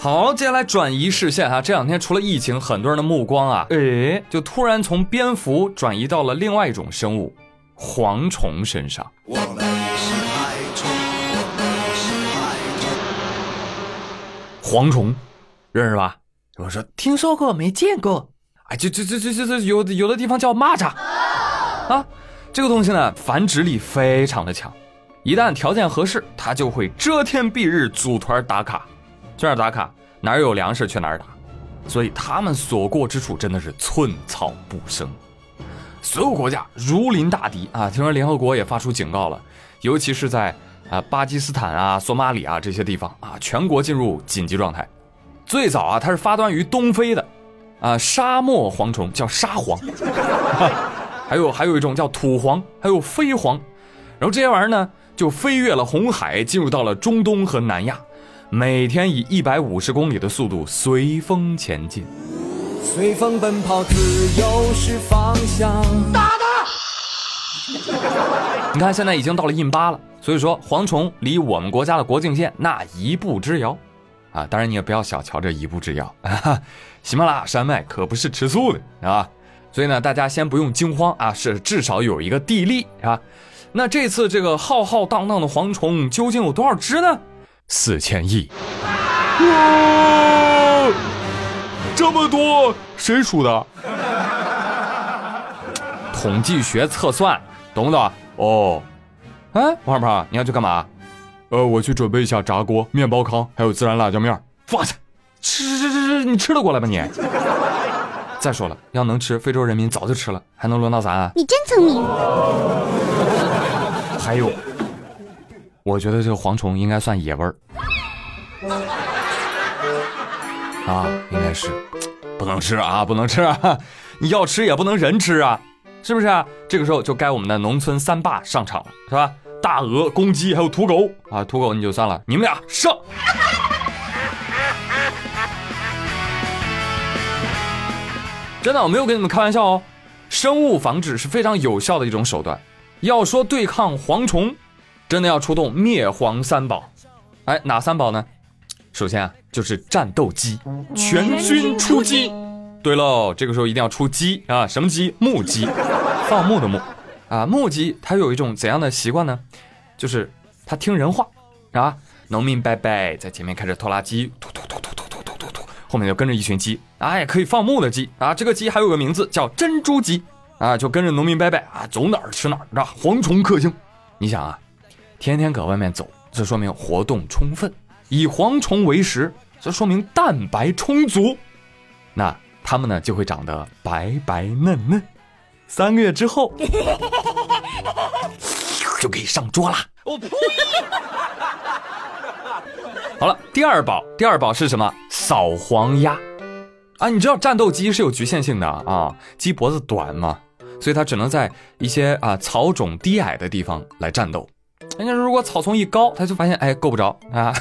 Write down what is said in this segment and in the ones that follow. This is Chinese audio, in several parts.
好，接下来转移视线哈，这两天除了疫情，很多人的目光啊，诶，就突然从蝙蝠转移到了另外一种生物——蝗虫身上。我们是害虫，我们是害虫。蝗虫，认识吧？我说听说过，没见过。哎，就就就就就就有有的地方叫蚂蚱啊。这个东西呢，繁殖力非常的强，一旦条件合适，它就会遮天蔽日组团打卡。去哪儿打卡？哪儿有粮食去哪儿打，所以他们所过之处真的是寸草不生，所有国家如临大敌啊！听说联合国也发出警告了，尤其是在啊巴基斯坦啊、索马里啊这些地方啊，全国进入紧急状态。最早啊，它是发端于东非的啊沙漠蝗虫，叫沙蝗，还有还有一种叫土蝗，还有飞蝗，然后这些玩意儿呢就飞越了红海，进入到了中东和南亚。每天以一百五十公里的速度随风前进，随风奔跑，自由是方向。打他！你看，现在已经到了印巴了，所以说蝗虫离我们国家的国境线那一步之遥啊！当然你也不要小瞧这一步之遥啊！喜马拉雅山脉可不是吃素的啊！所以呢，大家先不用惊慌啊，是至少有一个地利啊。那这次这个浩浩荡荡的蝗虫究竟有多少只呢？四千亿，哇，这么多，谁数的？统计学测算，懂不懂？哦，哎，王二胖，你要去干嘛？呃，我去准备一下炸锅、面包糠，还有孜然辣椒面。哇塞，吃吃吃吃吃，你吃得过来吗你？再说了，要能吃，非洲人民早就吃了，还能轮到咱？你真聪明。还有。我觉得这个蝗虫应该算野味儿啊，应该是不能吃啊，不能吃啊！你要吃也不能人吃啊，是不是啊？这个时候就该我们的农村三霸上场了，是吧？大鹅、公鸡还有土狗啊，土狗你就算了，你们俩上！真的，我没有跟你们开玩笑哦，生物防治是非常有效的一种手段。要说对抗蝗虫。真的要出动灭蝗三宝，哎，哪三宝呢？首先啊，就是战斗机，全军出击。对喽，这个时候一定要出鸡啊，什么鸡？木鸡，放牧的牧啊。木鸡它有一种怎样的习惯呢？就是它听人话啊。农民伯伯在前面开着拖拉机，突突突突突突突突突，后面就跟着一群鸡，哎，可以放牧的鸡啊。这个鸡还有个名字叫珍珠鸡啊，就跟着农民伯伯啊，走哪儿吃哪儿，是吧？蝗虫克星，你想啊。天天搁外面走，这说明活动充分，以蝗虫为食，这说明蛋白充足，那它们呢就会长得白白嫩嫩，三个月之后 就可以上桌啦。我呸！好了，第二宝，第二宝是什么？扫黄鸭啊！你知道战斗机是有局限性的啊，鸡脖子短嘛，所以它只能在一些啊草种低矮的地方来战斗。人家如果草丛一高，他就发现哎够不着啊，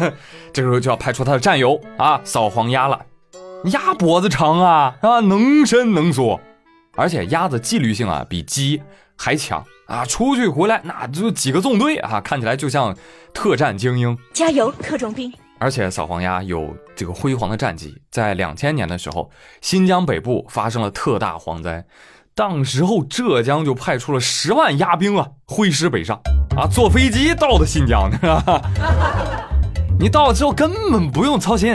这时候就要派出他的战友啊扫黄鸭了。鸭脖子长啊啊能伸能缩，而且鸭子纪律性啊比鸡还强啊，出去回来那就几个纵队啊，看起来就像特战精英。加油，特种兵！而且扫黄鸭有这个辉煌的战绩，在两千年的时候，新疆北部发生了特大蝗灾。当时候，浙江就派出了十万鸭兵啊，挥师北上，啊，坐飞机到的新疆，你到了之后根本不用操心，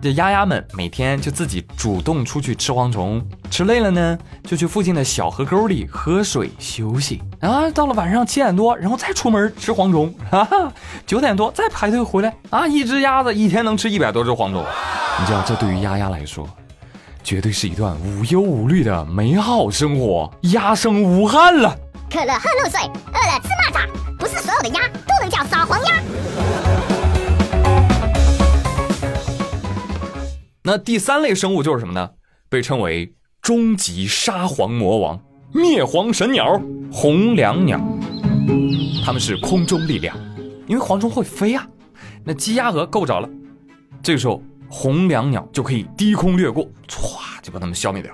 这鸭鸭们每天就自己主动出去吃蝗虫，吃累了呢，就去附近的小河沟里喝水休息，啊，到了晚上七点多，然后再出门吃蝗虫，哈哈，九点多再排队回来，啊，一只鸭子一天能吃一百多只蝗虫，你知道这对于鸭鸭来说。绝对是一段无忧无虑的美好生活，鸭生无憾了。渴了喝露水，饿了吃蚂蚱，不是所有的鸭都能叫扫黄鸭。那第三类生物就是什么呢？被称为终极沙皇魔王、灭蝗神鸟——红椋鸟。它们是空中力量，因为蝗虫会飞啊，那鸡鸭鹅够不着了。这个时候。红椋鸟就可以低空掠过，歘就把它们消灭掉。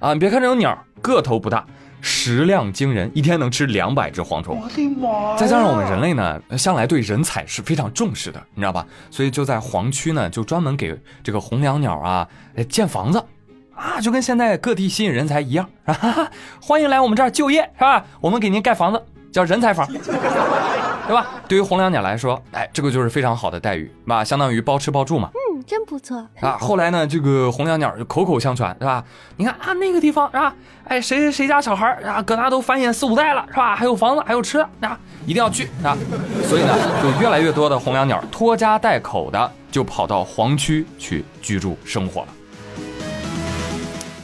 啊，你别看这种鸟个头不大，食量惊人，一天能吃两百只蝗虫。我的妈！再加上我们人类呢，向来对人才是非常重视的，你知道吧？所以就在黄区呢，就专门给这个红椋鸟啊建房子，啊，就跟现在各地吸引人才一样，哈哈，欢迎来我们这儿就业，是吧？我们给您盖房子，叫人才房。对吧？对于红椋鸟来说，哎，这个就是非常好的待遇，吧？相当于包吃包住嘛。真不错啊。后来呢，这个红椋鸟就口口相传，是吧？你看啊，那个地方是吧？哎，谁谁谁家小孩啊，搁那都繁衍四五代了，是吧？还有房子，还有吃的啊，一定要去啊。所以呢，就越来越多的红椋鸟拖家带口的就跑到黄区去居住生活了。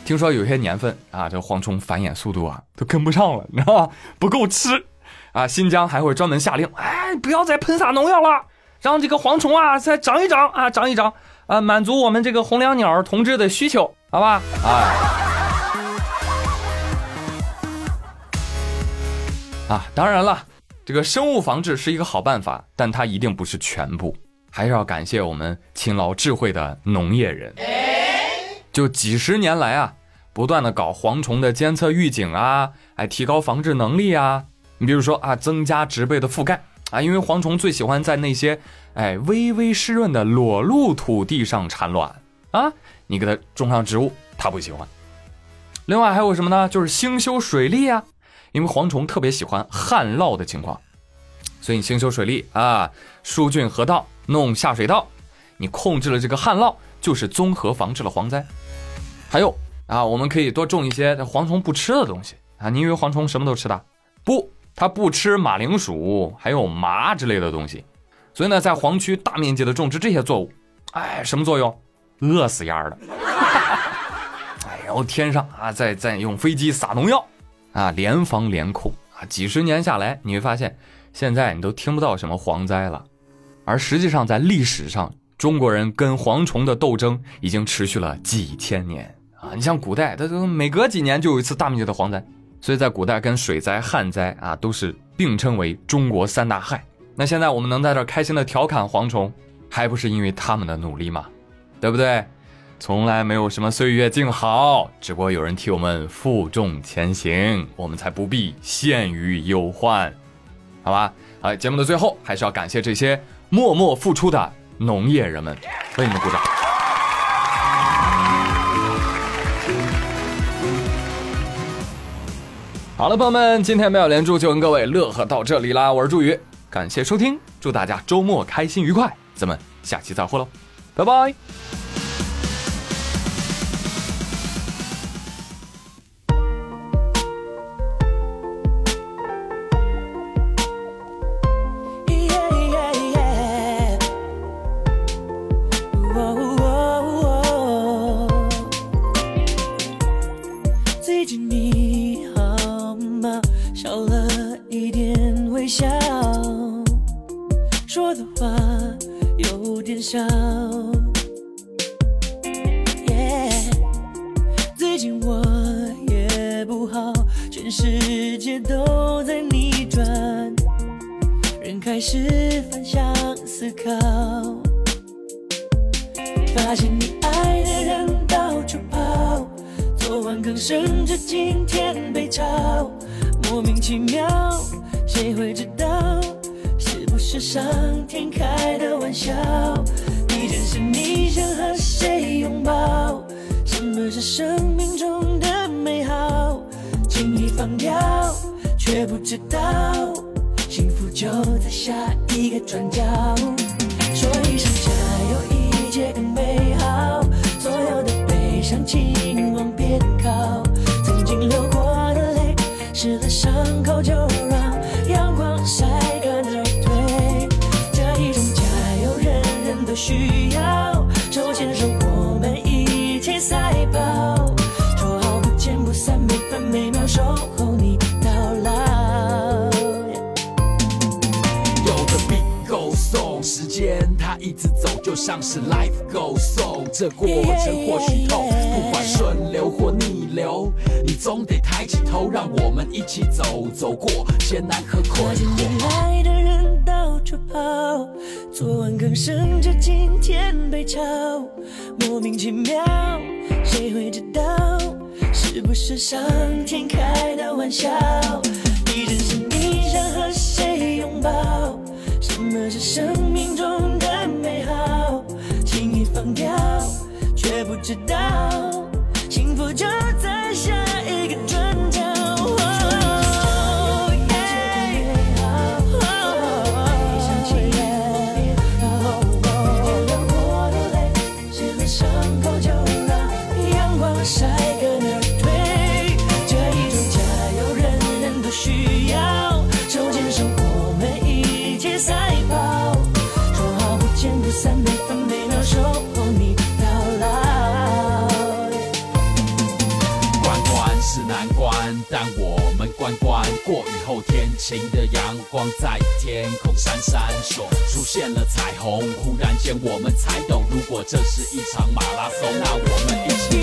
听说有些年份啊，这蝗虫繁衍速度啊都跟不上了，你知道吧？不够吃。啊，新疆还会专门下令，哎，不要再喷洒农药了，让这个蝗虫啊再长一长啊，长一长，啊，满足我们这个红椋鸟同志的需求，好吧？哎，啊，当然了，这个生物防治是一个好办法，但它一定不是全部，还是要感谢我们勤劳智慧的农业人。就几十年来啊，不断的搞蝗虫的监测预警啊，哎，提高防治能力啊。你比如说啊，增加植被的覆盖啊，因为蝗虫最喜欢在那些哎微微湿润的裸露土地上产卵啊，你给它种上植物，它不喜欢。另外还有什么呢？就是兴修水利啊，因为蝗虫特别喜欢旱涝的情况，所以你兴修水利啊，疏浚河道，弄下水道，你控制了这个旱涝，就是综合防治了蝗灾。还有啊，我们可以多种一些蝗虫不吃的东西啊，你以为蝗虫什么都吃的？不。它不吃马铃薯，还有麻之类的东西，所以呢，在黄区大面积的种植这些作物，哎，什么作用？饿死丫的！哎，然后天上啊，再再用飞机撒农药，啊，联防联控啊，几十年下来，你会发现，现在你都听不到什么蝗灾了，而实际上在历史上，中国人跟蝗虫的斗争已经持续了几千年啊！你像古代，它都每隔几年就有一次大面积的蝗灾。所以在古代，跟水灾、旱灾啊，都是并称为中国三大害。那现在我们能在这儿开心的调侃蝗虫，还不是因为他们的努力吗？对不对？从来没有什么岁月静好，只不过有人替我们负重前行，我们才不必陷于忧患，好吧？好，节目的最后还是要感谢这些默默付出的农业人们，为你们鼓掌。好了，朋友们，今天妙连珠就跟各位乐呵到这里啦。我是朱宇，感谢收听，祝大家周末开心愉快，咱们下期再会喽，拜拜。世界都在逆转，人开始反向思考，发现你爱的人到处跑，昨晚刚升职，今天被炒，莫名其妙，谁会知道？是不是上天开的玩笑？一件事你想和谁拥抱？什么是生命中的美好？轻易放掉，却不知道。幸福就在下一个转角，说一声加油，一切更美好。所有的悲伤请，一直走，就像是 life goes on，这过程或许痛，不管顺流或逆流，你总得抬起头，让我们一起走，走过艰难和困惑。你爱的人到处跑，昨晚刚升职，今天被炒，莫名其妙，谁会知道？是不是上天开的玩笑？你真心你想和谁拥抱？什么是生命中的？轻易放掉，却不知道幸福就在下一个转角。晒个那儿退，这一种加油人人都需要。手牵手，我们一起赛关关过雨后，天晴的阳光在天空闪闪烁，出现了彩虹。忽然间，我们才懂，如果这是一场马拉松，那我们一起。